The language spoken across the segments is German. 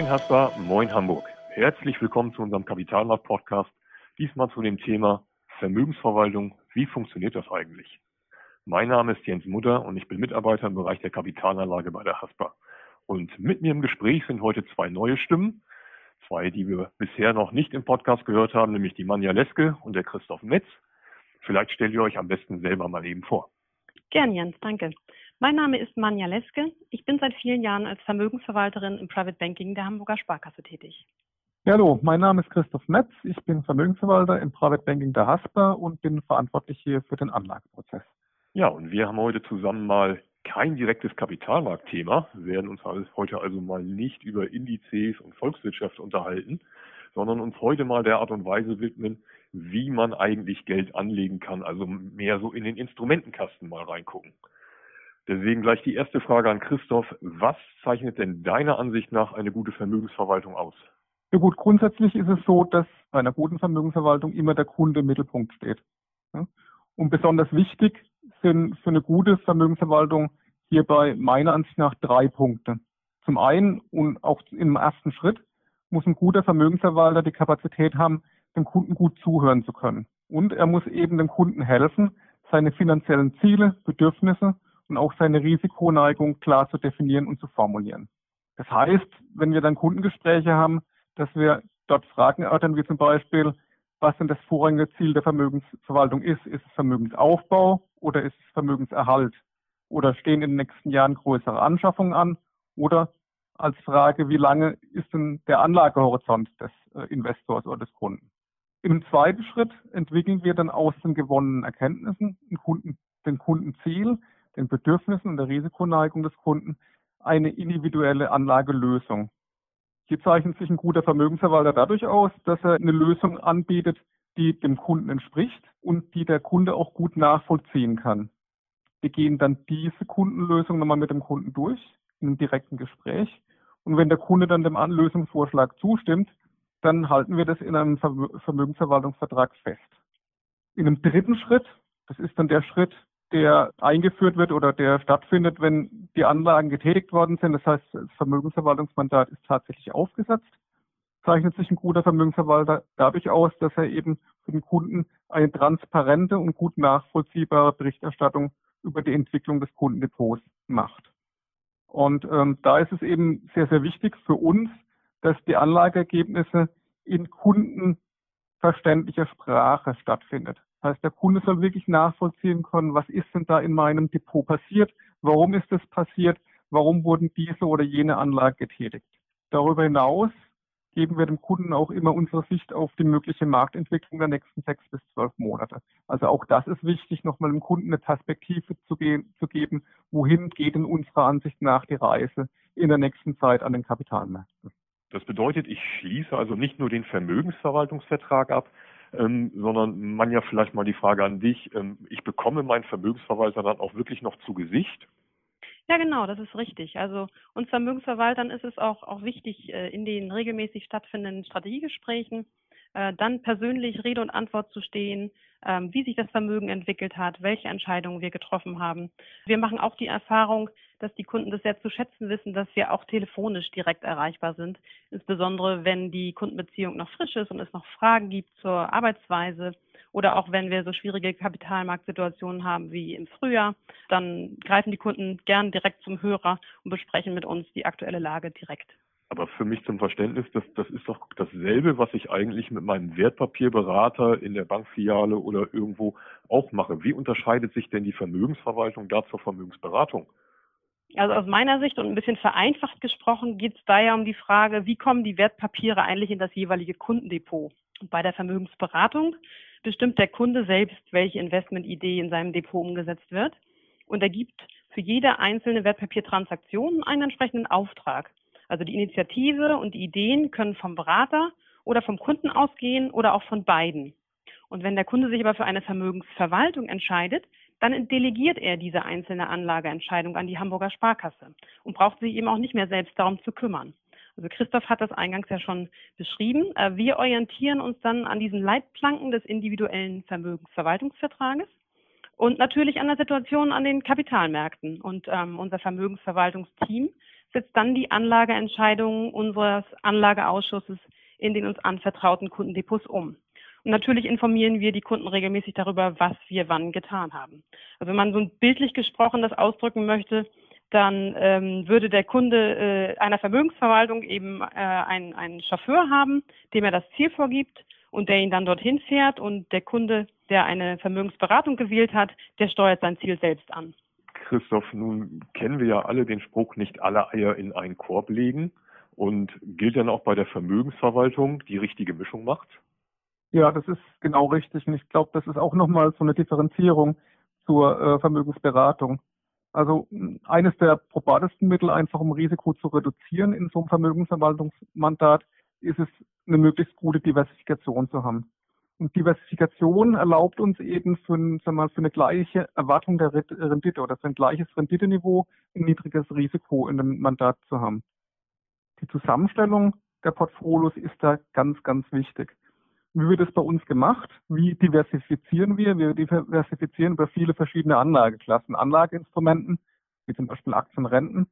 Moin Hasper, moin Hamburg. Herzlich willkommen zu unserem Kapitalmarkt-Podcast. Diesmal zu dem Thema Vermögensverwaltung. Wie funktioniert das eigentlich? Mein Name ist Jens Mutter und ich bin Mitarbeiter im Bereich der Kapitalanlage bei der Hasper. Und mit mir im Gespräch sind heute zwei neue Stimmen. Zwei, die wir bisher noch nicht im Podcast gehört haben, nämlich die Manja Leske und der Christoph Metz. Vielleicht stellt ihr euch am besten selber mal eben vor. Gern, Jens, danke. Mein Name ist Manja Leske. Ich bin seit vielen Jahren als Vermögensverwalterin im Private Banking der Hamburger Sparkasse tätig. hallo, mein Name ist Christoph Metz. Ich bin Vermögensverwalter im Private Banking der Hasper und bin verantwortlich hier für den Anlageprozess. Ja, und wir haben heute zusammen mal kein direktes Kapitalmarktthema. Wir werden uns heute also mal nicht über Indizes und Volkswirtschaft unterhalten, sondern uns heute mal der Art und Weise widmen, wie man eigentlich Geld anlegen kann, also mehr so in den Instrumentenkasten mal reingucken. Deswegen gleich die erste Frage an Christoph. Was zeichnet denn deiner Ansicht nach eine gute Vermögensverwaltung aus? Ja gut, grundsätzlich ist es so, dass bei einer guten Vermögensverwaltung immer der Kunde im Mittelpunkt steht. Und besonders wichtig sind für eine gute Vermögensverwaltung hierbei meiner Ansicht nach drei Punkte. Zum einen und auch im ersten Schritt muss ein guter Vermögensverwalter die Kapazität haben, dem Kunden gut zuhören zu können. Und er muss eben dem Kunden helfen, seine finanziellen Ziele, Bedürfnisse und auch seine Risikoneigung klar zu definieren und zu formulieren. Das heißt, wenn wir dann Kundengespräche haben, dass wir dort Fragen erörtern, wie zum Beispiel, was denn das vorrangige Ziel der Vermögensverwaltung ist. Ist es Vermögensaufbau oder ist es Vermögenserhalt? Oder stehen in den nächsten Jahren größere Anschaffungen an? Oder als Frage, wie lange ist denn der Anlagehorizont des äh, Investors oder des Kunden? Im zweiten Schritt entwickeln wir dann aus den gewonnenen Erkenntnissen den, Kunden, den Kundenziel, den Bedürfnissen und der Risikoneigung des Kunden eine individuelle Anlagelösung. Hier zeichnet sich ein guter Vermögensverwalter dadurch aus, dass er eine Lösung anbietet, die dem Kunden entspricht und die der Kunde auch gut nachvollziehen kann. Wir gehen dann diese Kundenlösung nochmal mit dem Kunden durch, in einem direkten Gespräch. Und wenn der Kunde dann dem Lösungsvorschlag zustimmt, dann halten wir das in einem Vermögensverwaltungsvertrag fest. In einem dritten Schritt, das ist dann der Schritt, der eingeführt wird oder der stattfindet, wenn die Anlagen getätigt worden sind. Das heißt, das Vermögensverwaltungsmandat ist tatsächlich aufgesetzt. Zeichnet sich ein guter Vermögensverwalter dadurch aus, dass er eben für den Kunden eine transparente und gut nachvollziehbare Berichterstattung über die Entwicklung des Kundendepots macht. Und ähm, da ist es eben sehr, sehr wichtig für uns, dass die Anlageergebnisse in kundenverständlicher Sprache stattfindet. Das heißt, der Kunde soll wirklich nachvollziehen können, was ist denn da in meinem Depot passiert, warum ist es passiert, warum wurden diese oder jene Anlage getätigt. Darüber hinaus geben wir dem Kunden auch immer unsere Sicht auf die mögliche Marktentwicklung der nächsten sechs bis zwölf Monate. Also auch das ist wichtig, nochmal dem Kunden eine Perspektive zu, gehen, zu geben, wohin geht in unserer Ansicht nach die Reise in der nächsten Zeit an den Kapitalmärkten. Das bedeutet, ich schließe also nicht nur den Vermögensverwaltungsvertrag ab, ähm, sondern man ja vielleicht mal die Frage an dich, ähm, ich bekomme meinen Vermögensverwalter dann auch wirklich noch zu Gesicht? Ja, genau, das ist richtig. Also uns Vermögensverwaltern ist es auch, auch wichtig, äh, in den regelmäßig stattfindenden Strategiegesprächen äh, dann persönlich Rede und Antwort zu stehen, ähm, wie sich das Vermögen entwickelt hat, welche Entscheidungen wir getroffen haben. Wir machen auch die Erfahrung, dass die Kunden das sehr zu schätzen wissen, dass wir auch telefonisch direkt erreichbar sind, insbesondere wenn die Kundenbeziehung noch frisch ist und es noch Fragen gibt zur Arbeitsweise oder auch wenn wir so schwierige Kapitalmarktsituationen haben wie im Frühjahr, dann greifen die Kunden gern direkt zum Hörer und besprechen mit uns die aktuelle Lage direkt. Aber für mich zum Verständnis, das, das ist doch dasselbe, was ich eigentlich mit meinem Wertpapierberater in der Bankfiliale oder irgendwo auch mache. Wie unterscheidet sich denn die Vermögensverwaltung da zur Vermögensberatung? Also aus meiner Sicht und ein bisschen vereinfacht gesprochen geht es da ja um die Frage, wie kommen die Wertpapiere eigentlich in das jeweilige Kundendepot? Und bei der Vermögensberatung bestimmt der Kunde selbst, welche Investmentidee in seinem Depot umgesetzt wird. Und er gibt für jede einzelne Wertpapiertransaktion einen entsprechenden Auftrag. Also die Initiative und die Ideen können vom Berater oder vom Kunden ausgehen oder auch von beiden. Und wenn der Kunde sich aber für eine Vermögensverwaltung entscheidet, dann delegiert er diese einzelne Anlageentscheidung an die Hamburger Sparkasse und braucht sich eben auch nicht mehr selbst darum zu kümmern. Also Christoph hat das eingangs ja schon beschrieben. Äh, wir orientieren uns dann an diesen Leitplanken des individuellen Vermögensverwaltungsvertrages und natürlich an der Situation an den Kapitalmärkten. Und ähm, unser Vermögensverwaltungsteam setzt dann die Anlageentscheidungen unseres Anlageausschusses in den uns anvertrauten Kundendepots um. Und natürlich informieren wir die Kunden regelmäßig darüber, was wir wann getan haben. Also wenn man so bildlich gesprochen das ausdrücken möchte, dann ähm, würde der Kunde äh, einer Vermögensverwaltung eben äh, einen, einen Chauffeur haben, dem er das Ziel vorgibt und der ihn dann dorthin fährt und der Kunde, der eine Vermögensberatung gewählt hat, der steuert sein Ziel selbst an. Christoph, nun kennen wir ja alle den Spruch, nicht alle Eier in einen Korb legen. Und gilt dann auch bei der Vermögensverwaltung die richtige Mischung macht? Ja, das ist genau richtig. Und ich glaube, das ist auch nochmal so eine Differenzierung zur äh, Vermögensberatung. Also eines der probatesten Mittel, einfach um Risiko zu reduzieren in so einem Vermögensverwaltungsmandat, ist es, eine möglichst gute Diversifikation zu haben. Und Diversifikation erlaubt uns eben für, sagen wir mal, für eine gleiche Erwartung der Rendite oder für ein gleiches Renditeniveau ein niedriges Risiko in dem Mandat zu haben. Die Zusammenstellung der Portfolios ist da ganz, ganz wichtig. Wie wird es bei uns gemacht? Wie diversifizieren wir? Wir diversifizieren über viele verschiedene Anlageklassen, Anlageinstrumenten, wie zum Beispiel Aktien, Renten.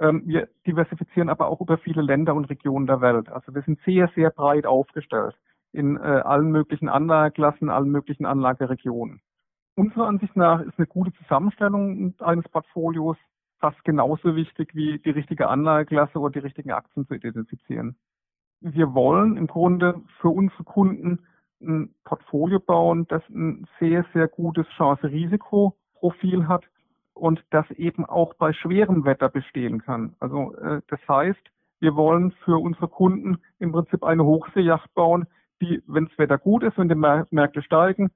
Ähm, wir diversifizieren aber auch über viele Länder und Regionen der Welt. Also wir sind sehr, sehr breit aufgestellt in äh, allen möglichen Anlageklassen, allen möglichen Anlageregionen. Unserer Ansicht nach ist eine gute Zusammenstellung eines Portfolios fast genauso wichtig wie die richtige Anlageklasse oder die richtigen Aktien zu identifizieren. Wir wollen im Grunde für unsere Kunden ein Portfolio bauen, das ein sehr, sehr gutes Chance-Risiko-Profil hat und das eben auch bei schwerem Wetter bestehen kann. Also äh, das heißt, wir wollen für unsere Kunden im Prinzip eine Hochseejacht bauen, die, wenn das Wetter gut ist, wenn die Märkte steigen,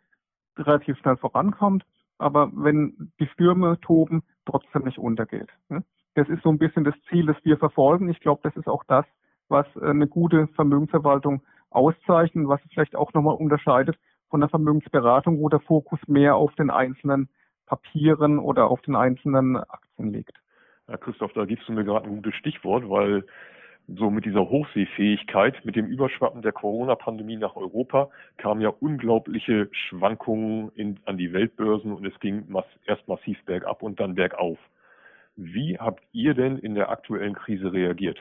relativ schnell vorankommt aber wenn die Stürme toben, trotzdem nicht untergeht. Ne? Das ist so ein bisschen das Ziel, das wir verfolgen. Ich glaube, das ist auch das, was äh, eine gute Vermögensverwaltung auszeichnet, was es vielleicht auch nochmal unterscheidet von der Vermögensberatung, wo der Fokus mehr auf den einzelnen Papieren oder auf den einzelnen Aktien liegt. Ja, Christoph, da gibst du mir gerade ein gutes Stichwort, weil so mit dieser Hochseefähigkeit, mit dem Überschwappen der Corona-Pandemie nach Europa kamen ja unglaubliche Schwankungen in, an die Weltbörsen und es ging mass, erst massiv bergab und dann bergauf. Wie habt ihr denn in der aktuellen Krise reagiert?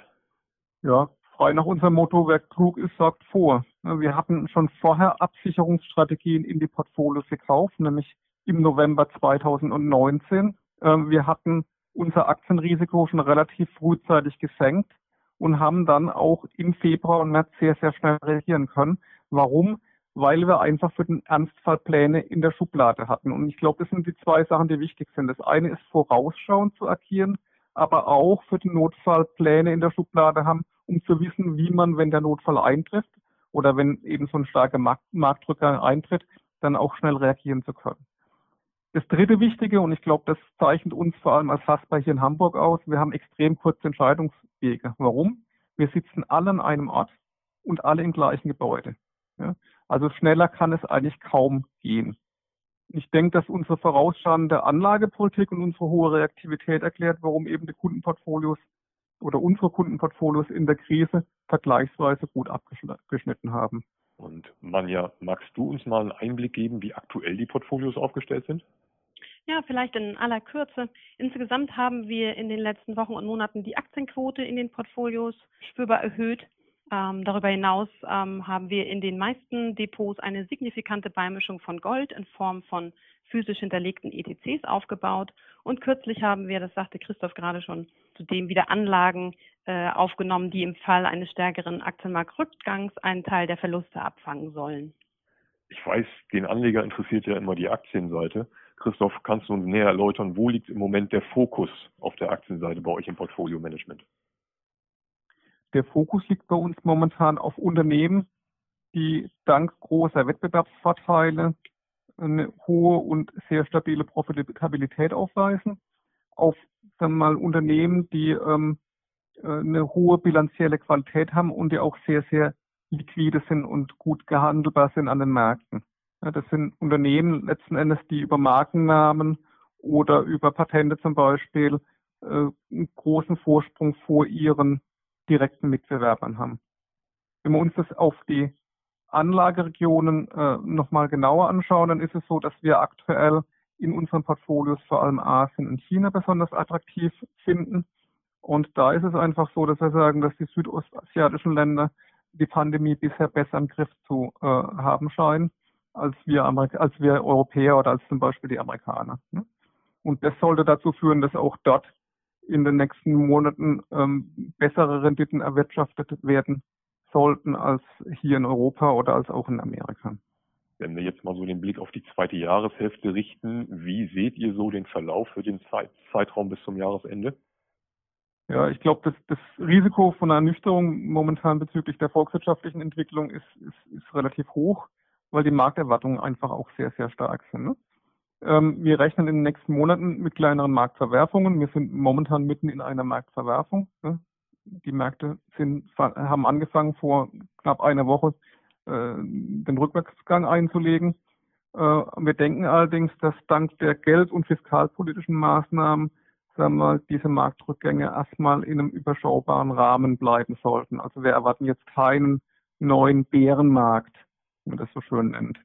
Ja, frei nach unserem Motto, wer klug ist, sagt vor. Wir hatten schon vorher Absicherungsstrategien in die Portfolios gekauft, nämlich im November 2019. Ähm, wir hatten unser Aktienrisiko schon relativ frühzeitig gesenkt und haben dann auch im Februar und März sehr, sehr schnell reagieren können. Warum? Weil wir einfach für den Ernstfall Pläne in der Schublade hatten. Und ich glaube, das sind die zwei Sachen, die wichtig sind. Das eine ist vorausschauend zu agieren, aber auch für den Notfall Pläne in der Schublade haben, um zu wissen, wie man, wenn der Notfall eintrifft oder wenn eben so ein starker Marktdrücker eintritt, dann auch schnell reagieren zu können. Das dritte Wichtige, und ich glaube, das zeichnet uns vor allem als Hasper hier in Hamburg aus, wir haben extrem kurze Entscheidungswege. Warum? Wir sitzen alle an einem Ort und alle im gleichen Gebäude. Ja? Also schneller kann es eigentlich kaum gehen. Ich denke, dass unsere vorausschauende Anlagepolitik und unsere hohe Reaktivität erklärt, warum eben die Kundenportfolios oder unsere Kundenportfolios in der Krise vergleichsweise gut abgeschnitten haben. Und Manja, magst du uns mal einen Einblick geben, wie aktuell die Portfolios aufgestellt sind? Ja, vielleicht in aller Kürze. Insgesamt haben wir in den letzten Wochen und Monaten die Aktienquote in den Portfolios spürbar erhöht. Ähm, darüber hinaus ähm, haben wir in den meisten Depots eine signifikante Beimischung von Gold in Form von physisch hinterlegten ETCs aufgebaut. Und kürzlich haben wir, das sagte Christoph gerade schon, zudem wieder Anlagen äh, aufgenommen, die im Fall eines stärkeren Aktienmarktrückgangs einen Teil der Verluste abfangen sollen. Ich weiß, den Anleger interessiert ja immer die Aktienseite. Christoph, kannst du uns näher erläutern, wo liegt im Moment der Fokus auf der Aktienseite bei euch im Portfolio-Management? Der Fokus liegt bei uns momentan auf Unternehmen, die dank großer Wettbewerbsvorteile eine hohe und sehr stabile Profitabilität aufweisen, auf sagen wir mal Unternehmen, die ähm, äh, eine hohe bilanzielle Qualität haben und die auch sehr, sehr liquide sind und gut gehandelbar sind an den Märkten. Ja, das sind Unternehmen letzten Endes, die über Markennamen oder über Patente zum Beispiel äh, einen großen Vorsprung vor ihren direkten Mitbewerbern haben. Wenn wir uns das auf die Anlageregionen äh, nochmal genauer anschauen, dann ist es so, dass wir aktuell in unseren Portfolios vor allem Asien und China besonders attraktiv finden. Und da ist es einfach so, dass wir sagen, dass die südostasiatischen Länder die Pandemie bisher besser im Griff zu äh, haben scheinen als wir, Amerik als wir Europäer oder als zum Beispiel die Amerikaner. Ne? Und das sollte dazu führen, dass auch dort in den nächsten Monaten ähm, bessere Renditen erwirtschaftet werden sollten als hier in Europa oder als auch in Amerika. Wenn wir jetzt mal so den Blick auf die zweite Jahreshälfte richten, wie seht ihr so den Verlauf für den Zeit Zeitraum bis zum Jahresende? Ja, ich glaube, das, das Risiko von einer Ernüchterung momentan bezüglich der volkswirtschaftlichen Entwicklung ist, ist, ist relativ hoch, weil die Markterwartungen einfach auch sehr, sehr stark sind. Ne? Ähm, wir rechnen in den nächsten Monaten mit kleineren Marktverwerfungen. Wir sind momentan mitten in einer Marktverwerfung. Ne? Die Märkte sind, haben angefangen vor knapp einer Woche äh, den Rückwärtsgang einzulegen. Äh, wir denken allerdings, dass dank der geld- und fiskalpolitischen Maßnahmen sagen wir, diese Marktrückgänge erstmal in einem überschaubaren Rahmen bleiben sollten. Also wir erwarten jetzt keinen neuen Bärenmarkt, wie man das so schön nennt.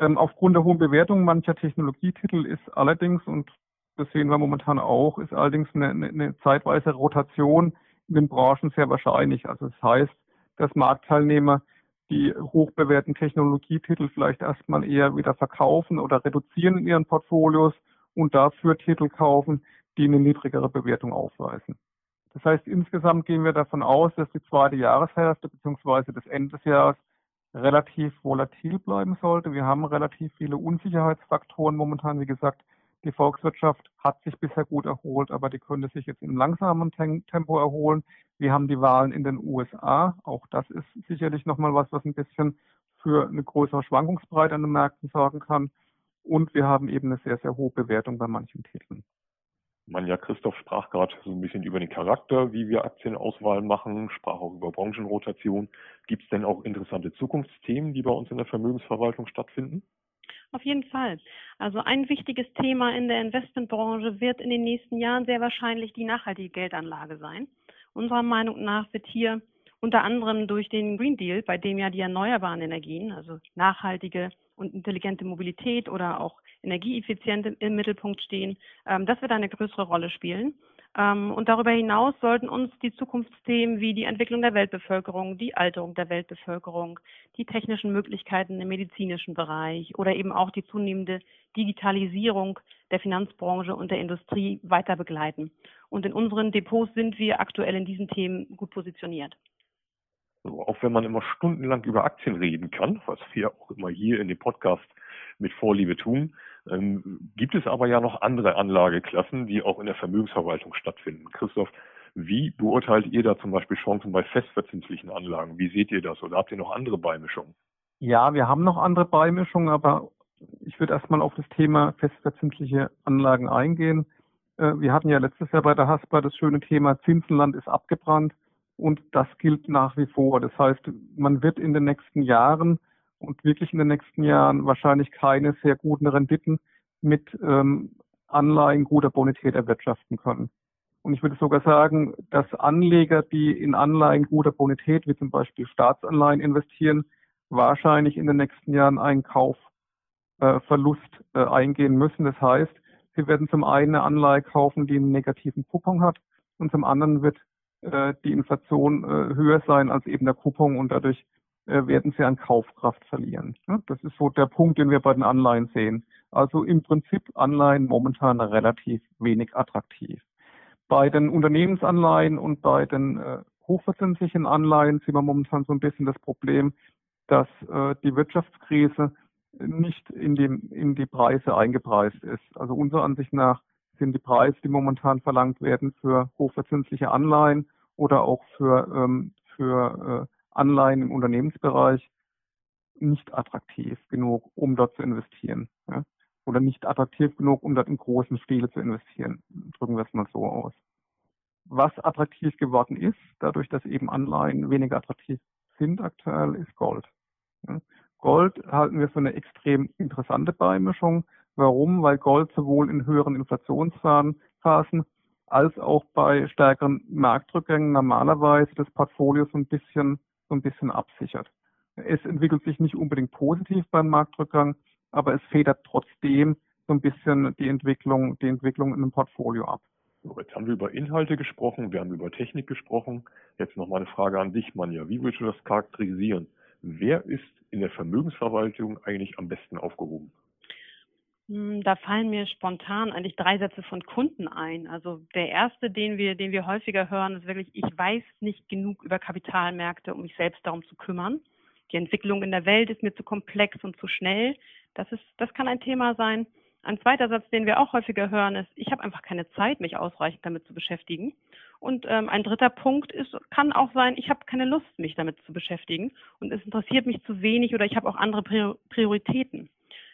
Ähm, aufgrund der hohen Bewertung mancher Technologietitel ist allerdings, und das sehen wir momentan auch, ist allerdings eine, eine, eine zeitweise Rotation in den Branchen sehr wahrscheinlich. Also das heißt, dass Marktteilnehmer die hochbewerteten Technologietitel vielleicht erstmal eher wieder verkaufen oder reduzieren in ihren Portfolios und dafür Titel kaufen, die eine niedrigere Bewertung aufweisen. Das heißt, insgesamt gehen wir davon aus, dass die zweite Jahreshälfte bzw. das Ende des Jahres relativ volatil bleiben sollte. Wir haben relativ viele Unsicherheitsfaktoren momentan. Wie gesagt, die Volkswirtschaft hat sich bisher gut erholt, aber die könnte sich jetzt in langsamem Tempo erholen. Wir haben die Wahlen in den USA. Auch das ist sicherlich nochmal was, was ein bisschen für eine größere Schwankungsbreite an den Märkten sorgen kann. Und wir haben eben eine sehr, sehr hohe Bewertung bei manchen Titeln. Manja Christoph sprach gerade so ein bisschen über den Charakter, wie wir Aktienauswahl machen, sprach auch über Branchenrotation. Gibt es denn auch interessante Zukunftsthemen, die bei uns in der Vermögensverwaltung stattfinden? Auf jeden Fall. Also ein wichtiges Thema in der Investmentbranche wird in den nächsten Jahren sehr wahrscheinlich die nachhaltige Geldanlage sein. Unserer Meinung nach wird hier unter anderem durch den Green Deal, bei dem ja die erneuerbaren Energien, also nachhaltige und intelligente Mobilität oder auch Energieeffiziente im Mittelpunkt stehen, ähm, das wird eine größere Rolle spielen. Ähm, und darüber hinaus sollten uns die Zukunftsthemen wie die Entwicklung der Weltbevölkerung, die Alterung der Weltbevölkerung, die technischen Möglichkeiten im medizinischen Bereich oder eben auch die zunehmende Digitalisierung der Finanzbranche und der Industrie weiter begleiten. Und in unseren Depots sind wir aktuell in diesen Themen gut positioniert. So, auch wenn man immer stundenlang über Aktien reden kann, was wir auch immer hier in dem Podcast mit Vorliebe tun, ähm, gibt es aber ja noch andere Anlageklassen, die auch in der Vermögensverwaltung stattfinden. Christoph, wie beurteilt ihr da zum Beispiel Chancen bei festverzinslichen Anlagen? Wie seht ihr das? Oder habt ihr noch andere Beimischungen? Ja, wir haben noch andere Beimischungen, aber ich würde erstmal auf das Thema festverzinsliche Anlagen eingehen. Äh, wir hatten ja letztes Jahr bei der HASPA das schöne Thema Zinsenland ist abgebrannt und das gilt nach wie vor. Das heißt, man wird in den nächsten Jahren und wirklich in den nächsten Jahren wahrscheinlich keine sehr guten Renditen mit ähm, Anleihen guter Bonität erwirtschaften können. Und ich würde sogar sagen, dass Anleger, die in Anleihen guter Bonität, wie zum Beispiel Staatsanleihen investieren, wahrscheinlich in den nächsten Jahren einen Kaufverlust äh, äh, eingehen müssen. Das heißt, sie werden zum einen eine Anleihe kaufen, die einen negativen Coupon hat und zum anderen wird äh, die Inflation äh, höher sein als eben der Coupon und dadurch werden sie an Kaufkraft verlieren. Das ist so der Punkt, den wir bei den Anleihen sehen. Also im Prinzip Anleihen momentan relativ wenig attraktiv. Bei den Unternehmensanleihen und bei den äh, hochverzinslichen Anleihen sehen wir momentan so ein bisschen das Problem, dass äh, die Wirtschaftskrise nicht in die, in die Preise eingepreist ist. Also unserer Ansicht nach sind die Preise, die momentan verlangt werden für hochverzinsliche Anleihen oder auch für, ähm, für äh, Anleihen im Unternehmensbereich nicht attraktiv genug, um dort zu investieren. Ja? Oder nicht attraktiv genug, um dort in großen Stile zu investieren. Drücken wir es mal so aus. Was attraktiv geworden ist, dadurch, dass eben Anleihen weniger attraktiv sind aktuell, ist Gold. Ja? Gold halten wir für eine extrem interessante Beimischung. Warum? Weil Gold sowohl in höheren Inflationsphasen als auch bei stärkeren Marktrückgängen normalerweise das Portfolio so ein bisschen so ein bisschen absichert. Es entwickelt sich nicht unbedingt positiv beim Marktrückgang, aber es federt trotzdem so ein bisschen die Entwicklung, die Entwicklung in einem Portfolio ab. So, jetzt haben wir über Inhalte gesprochen, wir haben über Technik gesprochen. Jetzt noch mal eine Frage an dich, Manja. Wie würdest du das charakterisieren? Wer ist in der Vermögensverwaltung eigentlich am besten aufgehoben? Hm, da fallen mir spontan eigentlich drei Sätze von Kunden ein. Also der erste, den wir, den wir häufiger hören, ist wirklich, ich weiß nicht genug über Kapitalmärkte, um mich selbst darum zu kümmern. Die Entwicklung in der Welt ist mir zu komplex und zu schnell. Das ist, das kann ein Thema sein. Ein zweiter Satz, den wir auch häufiger hören, ist, ich habe einfach keine Zeit, mich ausreichend damit zu beschäftigen. Und ähm, ein dritter Punkt ist, kann auch sein, ich habe keine Lust, mich damit zu beschäftigen und es interessiert mich zu wenig oder ich habe auch andere Prioritäten.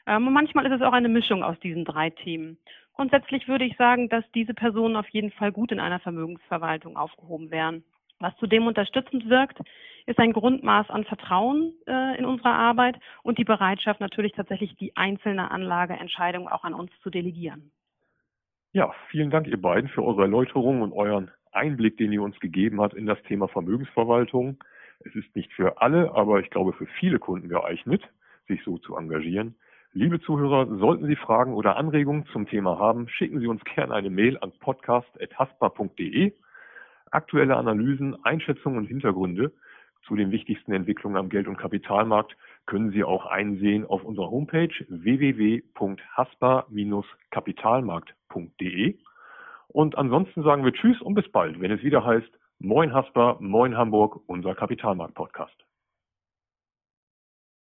Ähm, und manchmal ist es auch eine Mischung aus diesen drei Themen. Grundsätzlich würde ich sagen, dass diese Personen auf jeden Fall gut in einer Vermögensverwaltung aufgehoben wären. Was zudem unterstützend wirkt, ist ein Grundmaß an Vertrauen äh, in unserer Arbeit und die Bereitschaft natürlich tatsächlich die einzelne Anlageentscheidung auch an uns zu delegieren. Ja, vielen Dank ihr beiden für eure Erläuterung und euren Einblick, den ihr uns gegeben habt in das Thema Vermögensverwaltung. Es ist nicht für alle, aber ich glaube für viele Kunden geeignet, sich so zu engagieren. Liebe Zuhörer, sollten Sie Fragen oder Anregungen zum Thema haben, schicken Sie uns gerne eine Mail an podcast.haspa.de aktuelle Analysen, Einschätzungen und Hintergründe zu den wichtigsten Entwicklungen am Geld- und Kapitalmarkt können Sie auch einsehen auf unserer Homepage www.haspa-kapitalmarkt.de. Und ansonsten sagen wir Tschüss und bis bald, wenn es wieder heißt Moin Haspa, Moin Hamburg, unser Kapitalmarkt-Podcast.